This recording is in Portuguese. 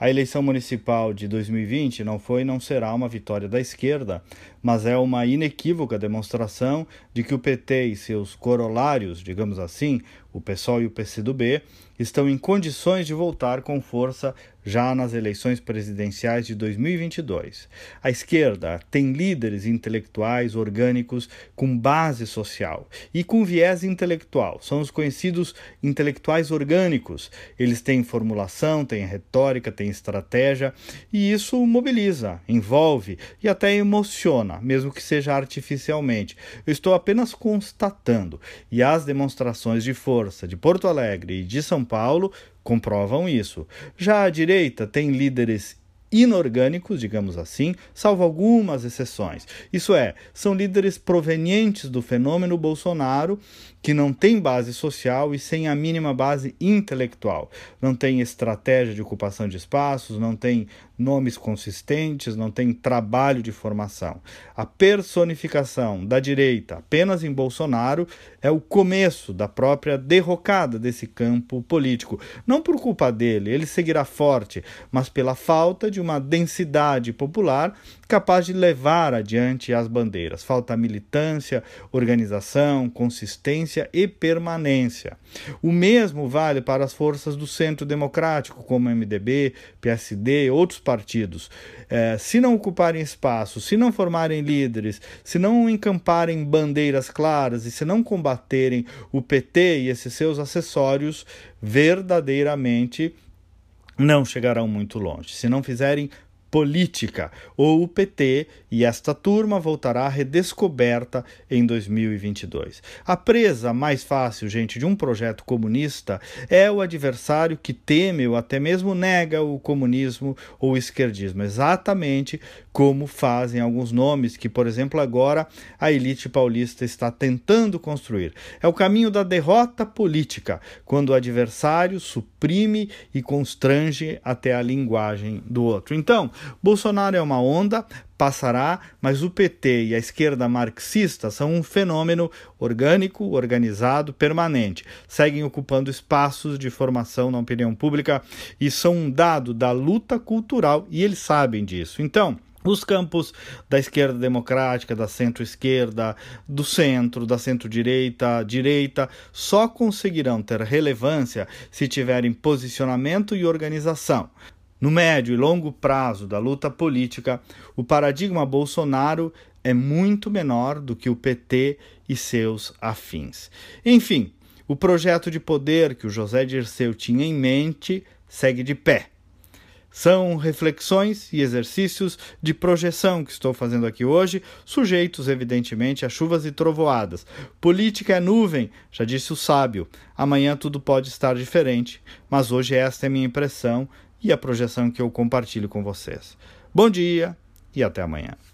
A eleição municipal de 2020 não foi e não será uma vitória da esquerda, mas é uma inequívoca demonstração de que o PT e seus corolários, digamos assim, o PSOL e o PCdoB, estão em condições de voltar com força já nas eleições presidenciais de 2022. A esquerda tem líderes intelectuais orgânicos com base social e com viés intelectual. São os conhecidos intelectuais orgânicos. Eles têm formulação, têm retórica, têm estratégia e isso mobiliza, envolve e até emociona, mesmo que seja artificialmente. Eu estou apenas constatando e as demonstrações de força de Porto Alegre e de São Paulo comprovam isso. Já a direita tem líderes inorgânicos, digamos assim, salvo algumas exceções. Isso é, são líderes provenientes do fenômeno Bolsonaro que não tem base social e sem a mínima base intelectual. Não tem estratégia de ocupação de espaços, não tem nomes consistentes, não tem trabalho de formação. A personificação da direita apenas em Bolsonaro é o começo da própria derrocada desse campo político. Não por culpa dele, ele seguirá forte, mas pela falta de uma densidade popular capaz de levar adiante as bandeiras. Falta militância, organização, consistência e permanência. O mesmo vale para as forças do centro democrático, como MDB, PSD e outros partidos. É, se não ocuparem espaço, se não formarem líderes, se não encamparem bandeiras claras e se não combaterem o PT e esses seus acessórios, verdadeiramente não chegarão muito longe. Se não fizerem política, ou o PT, e esta turma voltará redescoberta em 2022. A presa mais fácil, gente, de um projeto comunista é o adversário que teme ou até mesmo nega o comunismo ou o esquerdismo, exatamente como fazem alguns nomes que, por exemplo, agora a elite paulista está tentando construir. É o caminho da derrota política, quando o adversário suprime e constrange até a linguagem do outro. Então, Bolsonaro é uma onda, passará, mas o PT e a esquerda marxista são um fenômeno orgânico, organizado, permanente. Seguem ocupando espaços de formação na opinião pública e são um dado da luta cultural e eles sabem disso. Então, os campos da esquerda democrática, da centro-esquerda, do centro, da centro-direita, direita, só conseguirão ter relevância se tiverem posicionamento e organização. No médio e longo prazo da luta política, o paradigma Bolsonaro é muito menor do que o PT e seus afins. Enfim, o projeto de poder que o José Dirceu tinha em mente segue de pé. São reflexões e exercícios de projeção que estou fazendo aqui hoje, sujeitos, evidentemente, a chuvas e trovoadas. Política é nuvem, já disse o sábio. Amanhã tudo pode estar diferente, mas hoje esta é minha impressão e a projeção que eu compartilho com vocês. Bom dia e até amanhã.